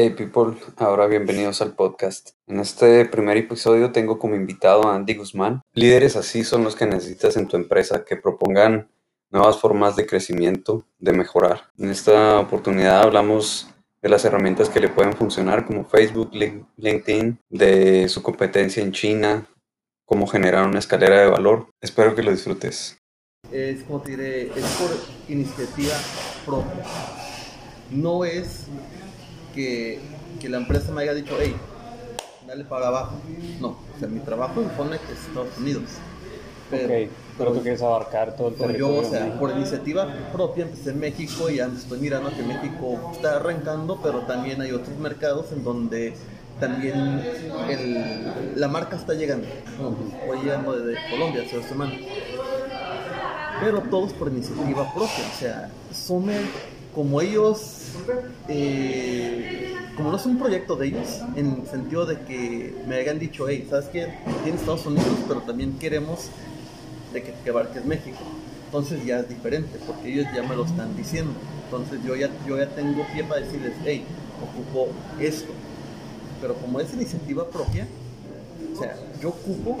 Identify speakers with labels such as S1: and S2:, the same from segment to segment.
S1: Hey people, ahora bienvenidos al podcast. En este primer episodio tengo como invitado a Andy Guzmán. Líderes así son los que necesitas en tu empresa que propongan nuevas formas de crecimiento, de mejorar. En esta oportunidad hablamos de las herramientas que le pueden funcionar como Facebook, LinkedIn, de su competencia en China, cómo generar una escalera de valor. Espero que lo disfrutes.
S2: Es por iniciativa propia. No es que, que la empresa me haya dicho, hey, dale para abajo. No, o sea, mi trabajo impone que es Estados Unidos.
S3: Pero, ok, pero tú quieres abarcar todo el territorio.
S2: Yo, o sea, por iniciativa propia empecé en México y estoy mirando que México está arrancando, pero también hay otros mercados en donde también el, la marca está llegando. Hoy llegando desde Colombia hace dos semanas. Pero todos por iniciativa propia, o sea, son como ellos eh, como no es un proyecto de ellos, en el sentido de que me hayan dicho, hey, ¿sabes qué? Tiene Estados Unidos, pero también queremos de que, que abarques México. Entonces ya es diferente, porque ellos ya me lo están diciendo. Entonces yo ya, yo ya tengo pie para decirles, hey, ocupo esto. Pero como es iniciativa propia, o sea, yo ocupo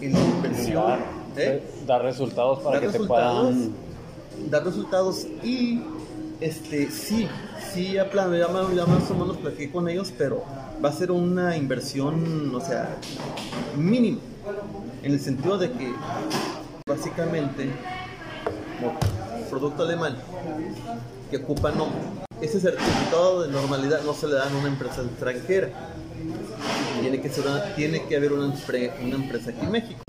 S2: en la inversión.
S3: ¿eh? Dar resultados para que te puedan.
S2: Dar resultados y este, sí, sí, ya, plan, ya, más o menos platiqué con ellos, pero va a ser una inversión, o sea, mínima. En el sentido de que, básicamente, como producto alemán que ocupa no, ese certificado de normalidad no se le da a una empresa extranjera. Tiene que, ser tiene que haber una, una empresa aquí en México.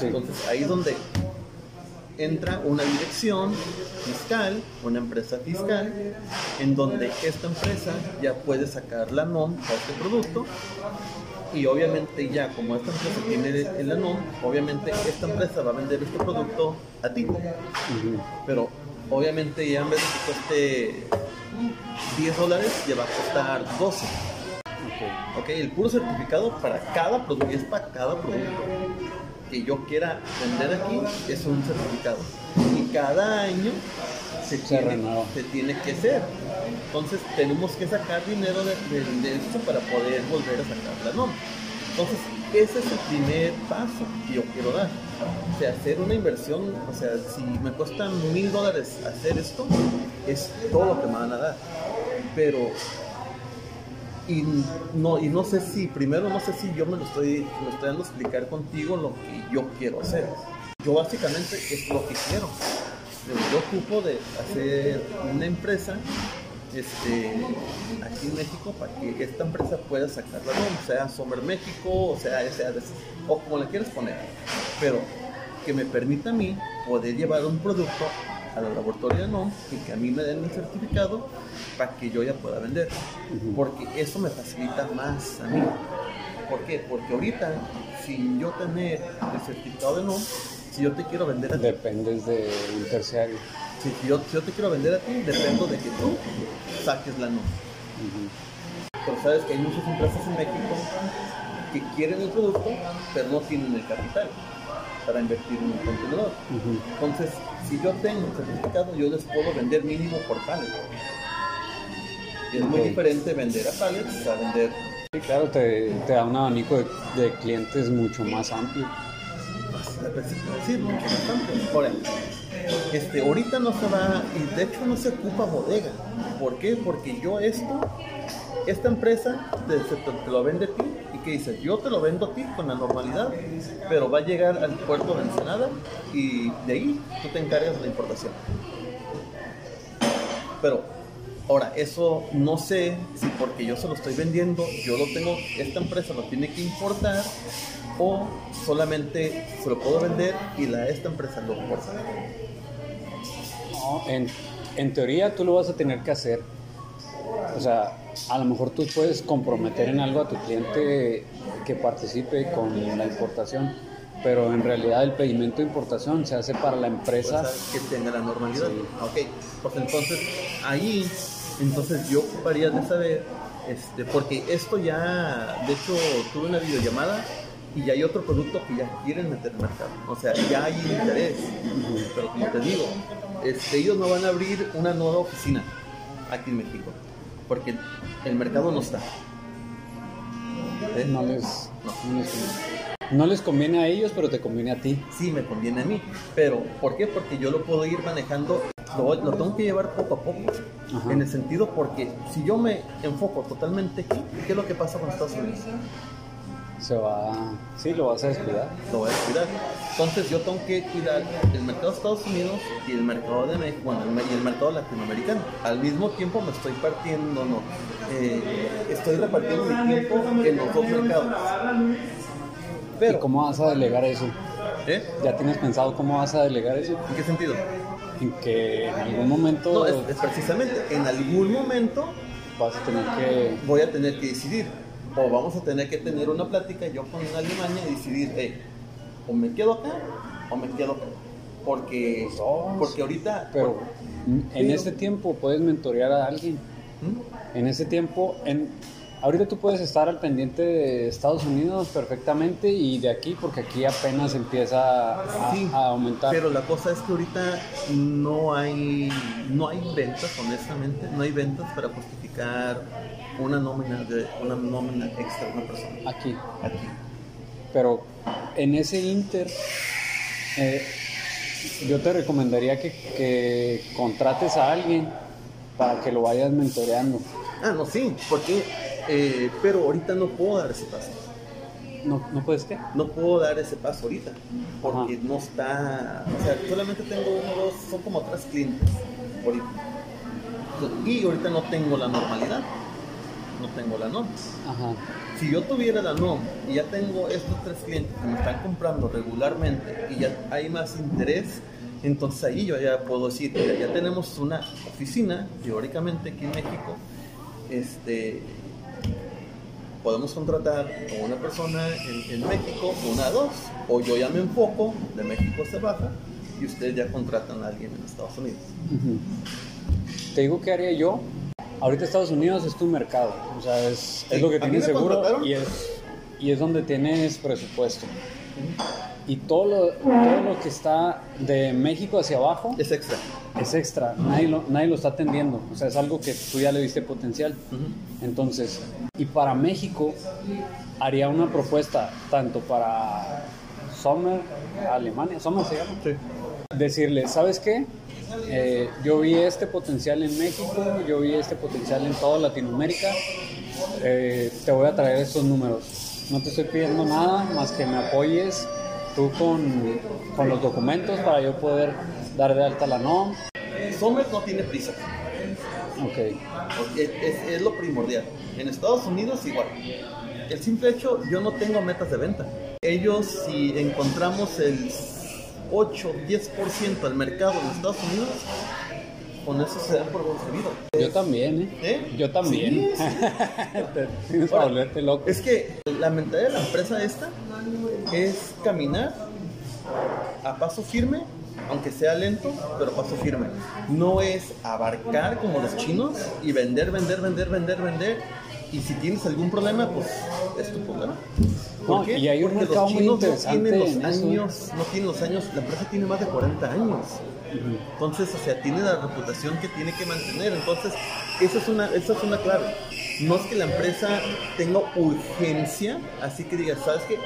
S2: Entonces, ahí es donde entra una dirección fiscal, una empresa fiscal, en donde esta empresa ya puede sacar la NOM a este producto y obviamente ya como esta empresa tiene el NOM, obviamente esta empresa va a vender este producto a ti. Pero obviamente ya en vez de que cueste 10 dólares, ya va a costar 12. Ok, el puro certificado para cada producto, es para cada producto que yo quiera vender aquí es un certificado. Y cada año se, tiene, se tiene, que hacer. Entonces tenemos que sacar dinero de, esto para poder volver a sacar la norma. Entonces ese es el primer paso que yo quiero dar. O sea, hacer una inversión, o sea, si me cuesta mil dólares hacer esto, es todo lo que me van a dar. Pero y no, y no sé si, primero no sé si yo me lo estoy, lo estoy dando explicar contigo lo que yo quiero hacer. Yo básicamente es lo que quiero. Yo ocupo de hacer una empresa este, aquí en México para que esta empresa pueda sacarla, ¿no? sea Sommer México, o sea, sea o como la quieras poner, pero que me permita a mí poder llevar un producto a la laboratorio NOM y que a mí me den un certificado para que yo ya pueda vender. Porque eso me facilita más a mí. ¿Por qué? Porque ahorita, sin yo tener el certificado de NOM, si yo te quiero vender a ti.
S3: Dependes de un terciario.
S2: Si, yo, yo, te quiero vender a ti, dependo de que tú saques la NOM. Pero sabes que hay muchas empresas en México que quieren el producto, pero no tienen el capital para invertir en un contenedor. Entonces, si yo tengo certificado, yo les puedo vender mínimo por pallet. Y es muy diferente vender a pallets a vender.
S3: Sí, claro, te, te da un abanico de, de, clientes mucho más amplio.
S2: Sí, mucho más amplio. Ahora, este, ahorita no se va, y de hecho no se ocupa bodega. ¿Por qué? Porque yo esto, esta empresa te, te lo vende a ti que dices, yo te lo vendo a ti con la normalidad, pero va a llegar al puerto de Ensenada y de ahí tú te encargas de la importación. Pero ahora, eso no sé si porque yo se lo estoy vendiendo, yo lo tengo, esta empresa lo tiene que importar o solamente se lo puedo vender y la esta empresa lo importa.
S3: en, en teoría tú lo vas a tener que hacer. O sea, a lo mejor tú puedes comprometer en algo a tu cliente que participe con la importación, pero en realidad el pedimento de importación se hace para la empresa
S2: que tenga la normalidad. Ok, pues entonces ahí, entonces yo ocuparía de saber, este, porque esto ya, de hecho, tuve una videollamada y ya hay otro producto que ya quieren meter en el mercado. O sea, ya hay interés. Pero como te digo, este, ellos no van a abrir una nueva oficina aquí en México Porque el mercado no está. ¿Eh?
S3: No les, no les conviene. No les conviene a ellos, pero te conviene a ti.
S2: Sí, me conviene a mí. Pero, ¿por qué? Porque yo lo puedo ir manejando, lo, lo tengo que llevar poco a poco.
S3: Ajá.
S2: En el sentido porque si yo me enfoco totalmente aquí, ¿qué es lo que pasa con Estados Unidos?
S3: Se va. Sí, lo vas a descuidar.
S2: Lo voy a cuidar. Entonces yo tengo que cuidar el mercado de Estados Unidos y el mercado de México, bueno, y el mercado latinoamericano. Al mismo tiempo me estoy partiendo, no, eh, estoy repartiendo mi tiempo en los dos mercados.
S3: ¿Y
S2: Pero,
S3: cómo vas a delegar eso?
S2: ¿eh?
S3: ¿Ya tienes pensado cómo vas a delegar eso?
S2: ¿En qué sentido?
S3: En que en algún momento
S2: No, es, es precisamente, en algún momento
S3: vas a tener que.
S2: voy a tener que decidir. O vamos a tener que tener una plática yo con Alemania y decidir, hey, o me quedo acá o me quedo acá. Porque,
S3: dos.
S2: porque ahorita...
S3: Pero en este tiempo puedes mentorear a alguien.
S2: ¿Mm?
S3: En ese tiempo, en, ahorita tú puedes estar al pendiente de Estados Unidos perfectamente y de aquí, porque aquí apenas empieza a,
S2: Sí,
S3: a aumentar.
S2: Pero la cosa es que ahorita no hay, no hay ventas, honestamente, no hay ventas para justificar una nómina de una nómina extra de una persona.
S3: Aquí.
S2: Aquí.
S3: Pero en ese inter, eh, yo te recomendaría que, que contrates a alguien para que lo vayas mentoreando.
S2: Ah, no, sí, porque, eh, pero ahorita no puedo dar ese paso.
S3: ¿No, ¿no puedes qué?
S2: No puedo dar ese paso ahorita, porque
S3: Ajá.
S2: no está, o sea, solamente tengo uno, dos, son como tres clientes ahorita. Y ahorita no tengo la normalidad, no tengo la norma.
S3: Ajá.
S2: Si yo tuviera la NOM y ya tengo estos tres clientes que me están comprando regularmente y ya hay más interés, entonces ahí yo ya puedo decir, mira, ya tenemos una oficina, teóricamente aquí en México, este, podemos contratar a una persona en, en México, una, dos, o yo ya me enfoco, de México se baja, y ustedes ya contratan a alguien en Estados Unidos.
S3: Te digo qué haría yo. Ahorita Estados Unidos es tu mercado, o sea, es, es lo que
S2: a
S3: tienes seguro y es, y es donde tienes presupuesto. Y todo lo, todo lo que está de México hacia abajo
S2: Es extra.
S3: es extra, nadie lo, nadie lo está atendiendo, o sea, es algo que tú ya le viste potencial. Entonces, y para México haría una propuesta tanto para Sommer, Alemania, Sommer se llama,
S2: Sí.
S3: decirle, ¿sabes qué? Eh, yo vi este potencial en México, yo vi este potencial en toda Latinoamérica, eh, te voy a traer estos números. No te estoy pidiendo nada más que me apoyes tú con, con los documentos para yo poder dar de alta la NOM.
S2: Sommer no tiene prisa.
S3: Ok,
S2: Es, es- es lo primordial. En Estados Unidos igual. El simple hecho, yo no tengo metas de venta. Ellos, si encontramos el 8, 10% del mercado en Estados Unidos, con eso se dan por concebido.
S3: yo también, ¿eh?
S2: ¿Eh?
S3: Yo también.
S2: Sí,
S3: Tienes
S2: Ahora,
S3: volverte loco.
S2: Es que la mentalidad de la empresa esta es caminar a paso firme, aunque sea lento, pero paso firme. No es abarcar como los chinos y vender, vender, vender, vender, vender. Y si tienes algún problema, pues es tu problema. ¿Por
S3: No,
S2: qué?
S3: y hay un
S2: Porque los
S3: muy
S2: chinos no tienen los
S3: ¿eh?
S2: años, no tienen los años, la empresa tiene más de 40 años. Entonces, o sea, tiene la reputación que tiene que mantener. Entonces, esa es una, esa es una clave. No es que la empresa tenga urgencia, así que diga, ¿sabes qué?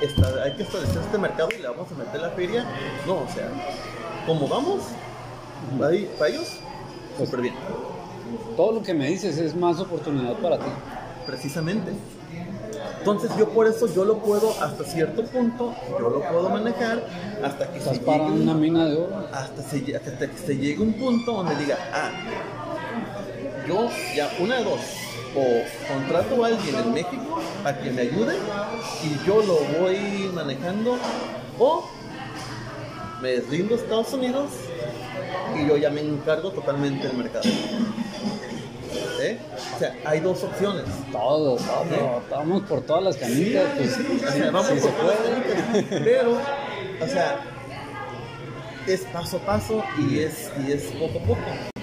S2: Hay que establecer este mercado y le vamos a meter la feria. No, o sea, como vamos, para ellos,
S3: Pues-
S2: súper bien,
S3: Todo lo que me dices es más oportunidad para ti.
S2: precisamente. Entonces yo por eso yo lo puedo hasta cierto punto, yo lo puedo manejar hasta que
S3: Estás
S2: se
S3: para
S2: llegue un-
S3: una mina de oro.
S2: hasta, se, hasta que se llegue un punto donde diga, ah, yo ya una de dos, o contrato a alguien en México a que me ayude y yo lo voy manejando, o me rindo a Estados Unidos y yo ya me encargo totalmente del mercado. ¿Eh? O sea, hay dos opciones.
S3: Todo, todo. Vamos por todas las canicas. pues,
S2: O sea, vamos por
S3: se
S2: todas
S3: puede.
S2: las Pero, o sea, es paso a paso y es, y es poco a poco.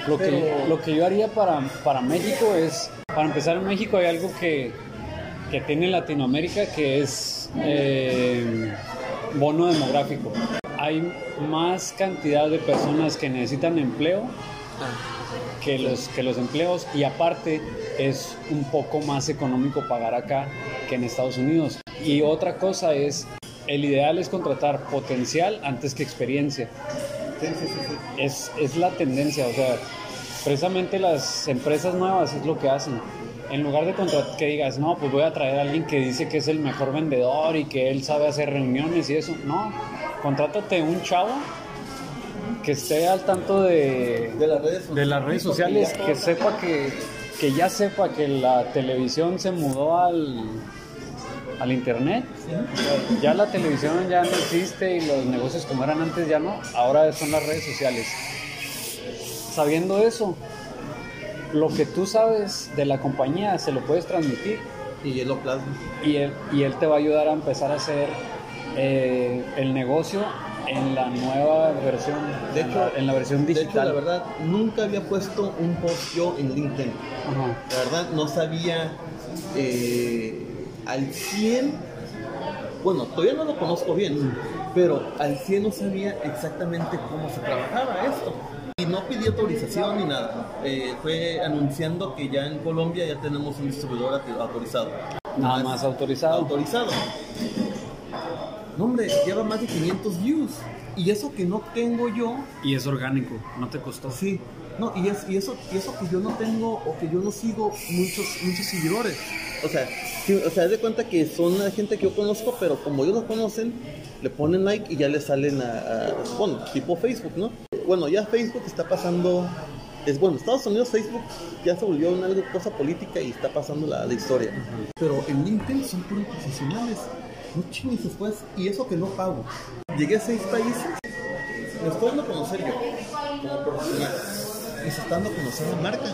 S3: Lo que, lo que yo haría para, para México es, para empezar en México hay algo que, que tiene Latinoamérica que es eh, bono demográfico. Hay más cantidad de personas que necesitan empleo
S2: Ah,
S3: que los, que los empleos y aparte es un poco más económico pagar acá que en Estados Unidos. Y otra cosa es, el ideal es contratar potencial antes que experiencia.
S2: Sí, sí, sí.
S3: Es, es la tendencia, o sea, precisamente las empresas nuevas es lo que hacen. En lugar de contratar, que digas, no, pues voy a traer a alguien que dice que es el mejor vendedor y que él sabe hacer reuniones y eso. No, contrátate un chavo que esté al tanto de,
S2: De las redes
S3: de las redes sociales, que sepa que, que ya sepa que la televisión se mudó al, al internet. Ya la televisión ya no existe y los negocios como eran antes ya no, ahora son las redes sociales. Sabiendo eso, lo que tú sabes de la compañía se lo puedes transmitir
S2: Y él lo plasma.
S3: y él, y él te va a ayudar a empezar a hacer eh, el negocio en la nueva versión,
S2: De hecho,
S3: la- en la versión
S2: De
S3: digital.
S2: hecho, la verdad, nunca había puesto un post yo en LinkedIn.
S3: Ajá.
S2: La verdad, no sabía eh, al 100. Bueno, todavía no lo conozco bien, pero al 100 no sabía exactamente cómo se trabajaba esto. Y no pedí autorización ni nada. Eh, fue anunciando que ya en Colombia ya tenemos un distribuidor autor- autorizado.
S3: Nada más autorizado.
S2: Autorizado. No, hombre, lleva más de 500 views. Y eso que no tengo yo,
S3: Y es orgánico, no te costó.
S2: Sí, no, y, es, y, eso, y eso que yo no tengo o que yo no sigo muchos, muchos seguidores. O sea, sí, o sea, de cuenta que son la gente que yo conozco, pero como ellos lo conocen, le ponen like y ya le salen a, a- bueno, tipo Facebook, ¿no? Bueno, ya Facebook está pasando, es bueno, Estados Unidos Facebook ya se volvió una cosa política y está pasando la, la historia. Pero en LinkedIn son puros profesionales, no chingues después, y eso que no pago. Llegué a seis países, dando a conocer yo como profesional y se está dando a conocer la marca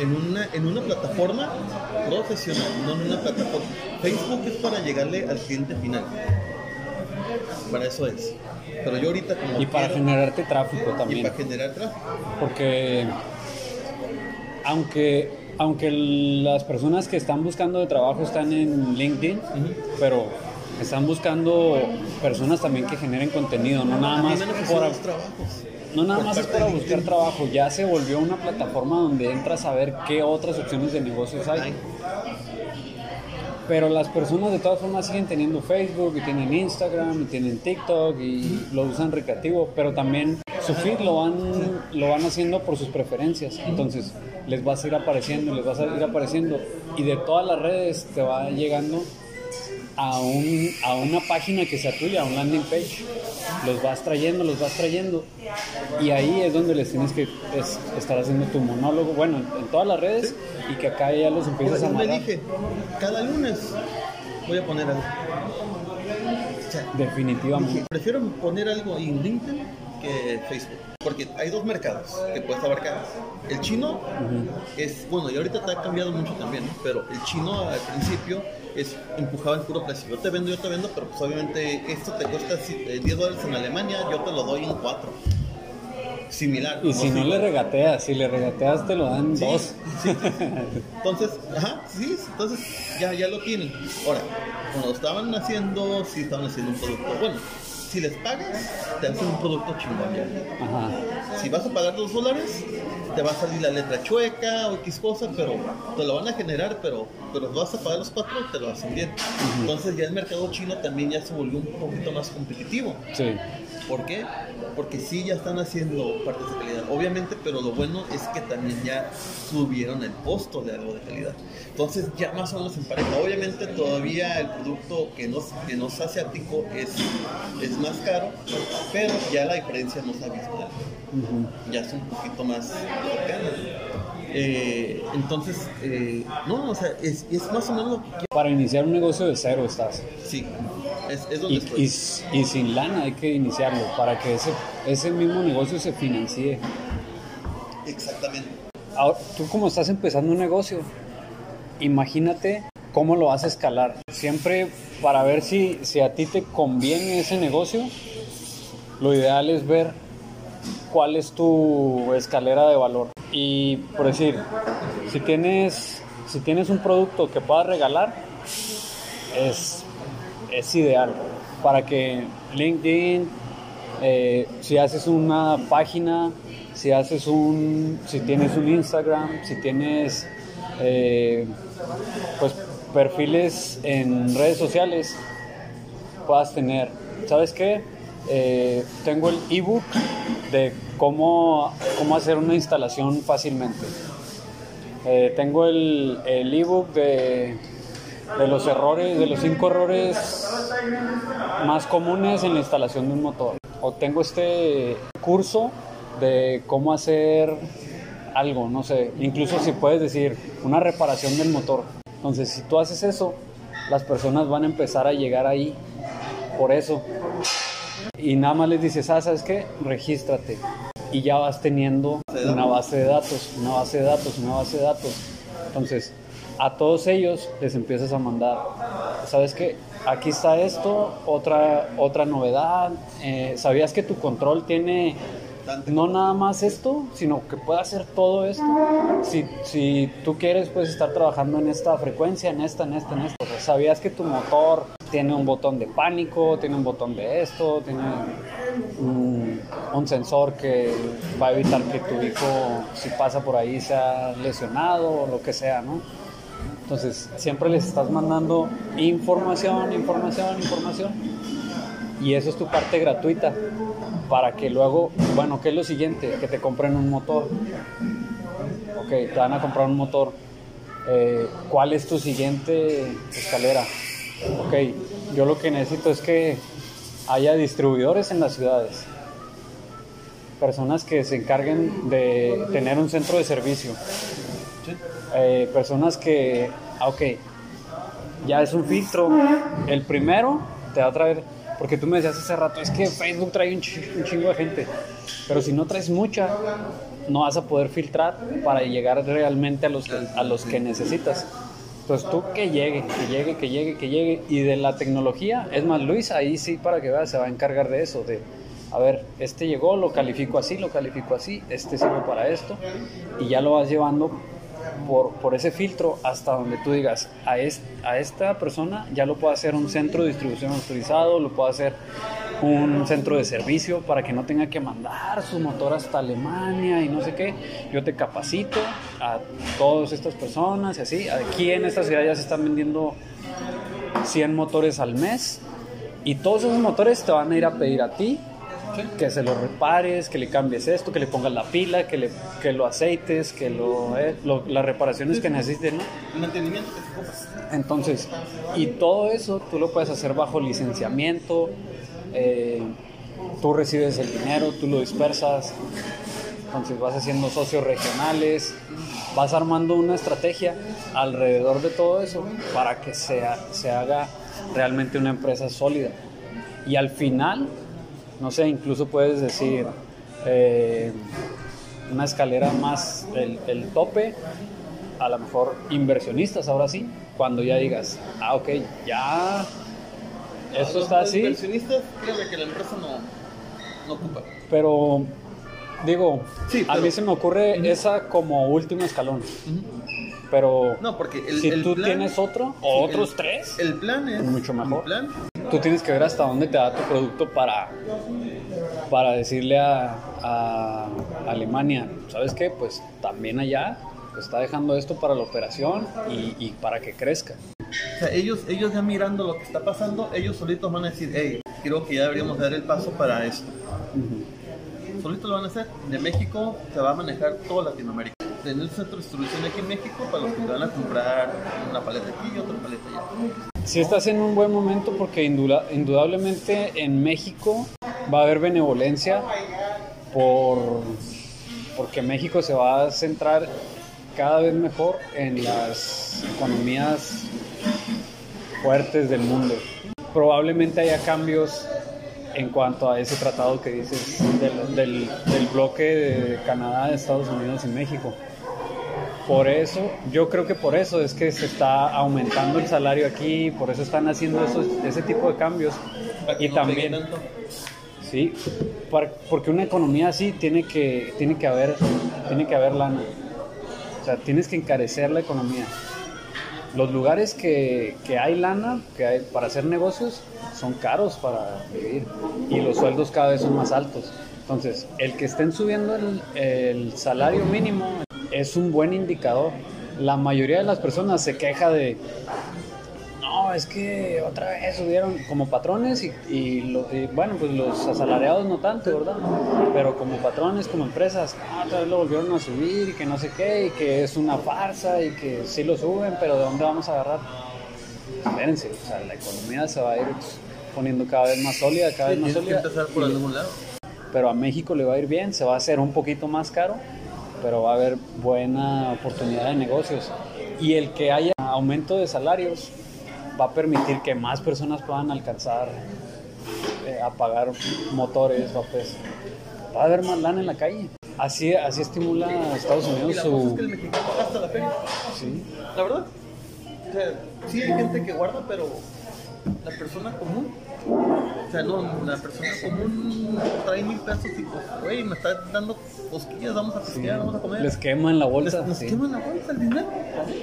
S2: en una, en una plataforma profesional, no en una plataforma. Facebook es para llegarle al cliente final. Para eso es. Pero yo ahorita como
S3: Y para
S2: quiero-
S3: generarte tráfico
S2: y
S3: también.
S2: para generar tráfico.
S3: Porque aunque, aunque las personas que están buscando de trabajo están en LinkedIn, pero están buscando personas también que generen contenido, no nada más por, no nada más es para buscar trabajo, ya se volvió una plataforma donde entras a ver qué otras opciones de negocios hay.
S2: Ay,
S3: Pero las personas de todas formas siguen teniendo Facebook y tienen Instagram y tienen TikTok y lo usan recreativo, pero también su feed lo van, lo van haciendo por sus preferencias. Entonces les vas a ir apareciendo, les vas a ir apareciendo y de todas las redes te va llegando a, un, a una página que sea tuya, a un landing page. Los vas trayendo, los vas trayendo y ahí es donde les tienes que es- estar haciendo tu monólogo, bueno, en, en todas las redes y que acá ya los empiezas a
S2: Yo me
S3: amarrar.
S2: dije, cada lunes voy a poner algo. O sea,
S3: Definitivamente.
S2: Dije, prefiero poner algo en LinkedIn que Facebook. Porque hay dos mercados que puedes abarcar. El chino es, bueno, y ahorita te ha cambiado mucho también, ¿no? pero el chino al principio es empujaba el puro precio. Yo te vendo, yo te vendo, pero pues obviamente esto te cuesta si- eh, 10 dólares en Alemania, yo te lo doy en 4. Similar.
S3: Y si no le regateas, si le regateas te lo dan
S2: Sí,
S3: dos.
S2: sí. Entonces, ajá, sí, entonces ya, ya lo tienen. Ahora, cuando estaban haciendo, sí estaban haciendo un producto bueno. Si les pagas, te hacen un producto chingón ya.
S3: Ajá.
S2: Si vas a pagar dos dólares, te va a salir la letra chueca o X cosa, pero te lo van a generar, pero, pero vas a pagar los cuatro, te lo hacen bien. Entonces ya el mercado chino también ya se volvió un poquito más competitivo.
S3: Sí.
S2: ¿Por qué? Porque sí ya están haciendo partes de calidad, obviamente, pero lo bueno es que también ya subieron el costo de algo de calidad. Entonces ya más o menos en pareja. Obviamente todavía el producto que nos, que nos hace ático es, es más caro, pero ya la diferencia no se ha visto. Ya es un poquito más cercana. Eh, entonces, eh, no, o sea, es, es más o menos lo que.
S3: Para iniciar un negocio de cero estás.
S2: Sí, es, es donde
S3: Y,
S2: estoy.
S3: y- y sin lana hay que iniciarlo para que ese, ese mismo negocio se financie.
S2: Exactamente.
S3: Ahora, tú como estás empezando un negocio, imagínate cómo lo vas a escalar. Siempre para ver si, si a ti te conviene ese negocio, lo ideal es ver cuál es tu escalera de valor. Y por decir, si tienes, si tienes un producto que puedas regalar, es, es ideal para que LinkedIn, eh, si haces una página, si haces un, si tienes un Instagram, si tienes eh, pues perfiles en redes sociales, puedas tener, ¿sabes qué? Eh, tengo el ebook de cómo, cómo hacer una instalación fácilmente. Tengo el el ebook de, de los errores, de los cinco errores más comunes en la instalación de un motor. O tengo este curso de cómo hacer algo, no sé, incluso si puedes decir una reparación del motor. Entonces, si tú haces eso, las personas van a empezar a llegar ahí por eso. Y nada más les dices, ah, ¿sabes qué? Regístrate. Y ya vas teniendo una base de datos, una base de datos, una base de datos. Entonces, a todos ellos les empiezas a mandar, ¿sabes qué? Aquí está esto, otra, otra novedad. Eh, ¿Sabías que tu control tiene no nada más esto, sino que puede hacer todo esto. Si, si tú quieres, puedes estar trabajando en esta frecuencia, en esta, en esta, en esta. ¿Sabías que tu motor tiene un botón de pánico, tiene un botón de esto, tiene un, un sensor que va a evitar que tu hijo, si pasa por ahí, sea lesionado o lo que sea, ¿no? Entonces, siempre les estás mandando información, información, información. Y eso es tu parte gratuita para que luego, bueno, ¿qué es lo siguiente? Que te compren un motor. Ok, te van a comprar un motor. Eh, ¿Cuál es tu siguiente escalera? Ok, yo lo que necesito es que haya distribuidores en las ciudades. Personas que se encarguen de tener un centro de servicio. Eh, personas que, ah, ok, ya es un filtro. El primero te va a traer porque tú me decías hace rato, es que Facebook trae un, chingo de gente, pero si no traes mucha, no vas a poder filtrar para llegar realmente a los a los que necesitas. Entonces tú que llegue, que llegue, que llegue, que llegue. Y de la tecnología, es más, Luis ahí sí, para que veas, se va a encargar de eso, de, a ver, este llegó, lo califico así, lo califico así, este sirve para esto, y ya lo vas llevando por, por, ese filtro hasta donde tú digas, a, a esta persona ya lo puedo hacer un centro de distribución autorizado, lo puedo hacer un centro de servicio para que no tenga que mandar su motor hasta Alemania y no sé qué. Yo te capacito a todas estas personas y así. Aquí en esta ciudad ya se están vendiendo 100 motores al mes y todos esos motores te van a ir a pedir a ti que se lo repares, que le cambies esto, que le pongas la pila, que, le, que lo aceites, que lo, eh, las reparaciones que necesiten,
S2: El mantenimiento
S3: Entonces, y todo eso tú lo puedes hacer bajo licenciamiento, eh, tú recibes el dinero, tú lo dispersas, entonces vas haciendo socios regionales, vas armando una estrategia alrededor de todo eso para que sea, se haga realmente una empresa sólida. Y al final no sé, incluso puedes decir eh, una escalera más el, el, tope, a lo mejor inversionistas ahora sí, cuando ya digas, ah, ok, ya esto está así.
S2: Inversionistas, créeme que la empresa no, no ocupa.
S3: Pero, digo, a mí se me ocurre esa como último escalón. Pero
S2: no, porque
S3: si tú tienes otro o otros tres,
S2: el plan es
S3: mucho mejor.
S2: plan
S3: tú tienes que ver hasta dónde te da tu producto para, para decirle a, a Alemania, ¿sabes qué? Pues también allá está dejando esto para la operación y, y, para que crezca.
S2: O sea, ellos, ellos ya mirando lo que está pasando, ellos solitos van a decir, hey, creo que ya deberíamos dar el paso para esto. Solitos lo van a hacer. De México se va a manejar toda Latinoamérica. Tener un centro de distribución aquí en México para los que te van a comprar una paleta aquí y otra paleta allá
S3: sí estás en un buen momento porque indudablemente en México va a haber benevolencia por, porque México se va a centrar cada vez mejor en las economías fuertes del mundo. Probablemente haya cambios en cuanto a ese tratado que dices del, del, del bloque de Canadá, Estados Unidos y México por eso, yo creo que por eso es que se está aumentando el salario aquí, por eso están haciendo ese tipo de cambios. Y también, sí, porque una economía así tiene que, tiene que haber, tiene que haber lana. O sea, tienes que encarecer la economía. Los lugares que, que hay lana, que hay para hacer negocios, son caros para vivir y los sueldos cada vez son más altos. Entonces, el que estén subiendo el, el salario mínimo es un buen indicador. La mayoría de las personas se queja de, no, es que otra vez subieron como patrones y, y lo- y, bueno, pues los asalariados no tanto, ¿verdad? Pero como patrones, como empresas, ah, otra vez lo volvieron a subir y que no sé qué, y que es una farsa y que sí lo suben, pero ¿de dónde vamos a agarrar? Espérense, o sea, la economía se va a ir poniendo cada vez más sólida, cada vez más
S2: Tienes que
S3: sólida.
S2: empezar por
S3: y-
S2: algún lado.
S3: pero a México le va a ir bien, se va a hacer un poquito más caro, pero va a haber buena oportunidad de negocios. Y el que haya aumento de salarios va a permitir que más personas puedan alcanzar eh, a pagar motores, va, pues, va a haber más lana en la calle. Así, así estimula a Estados
S2: Y
S3: Unidos
S2: la cosa es
S3: su...
S2: que el mexicano gasta la feria.
S3: Sí.
S2: La verdad. O sea, sí hay gente que guarda, pero la persona común. O sea, no, la persona común trae mil pesos y pues, güey, me está dando cosquillas, vamos a pesquear, vamos a comer.
S3: Les queman la bolsa.
S2: Les- nos
S3: sí.
S2: queman la bolsa el dinero.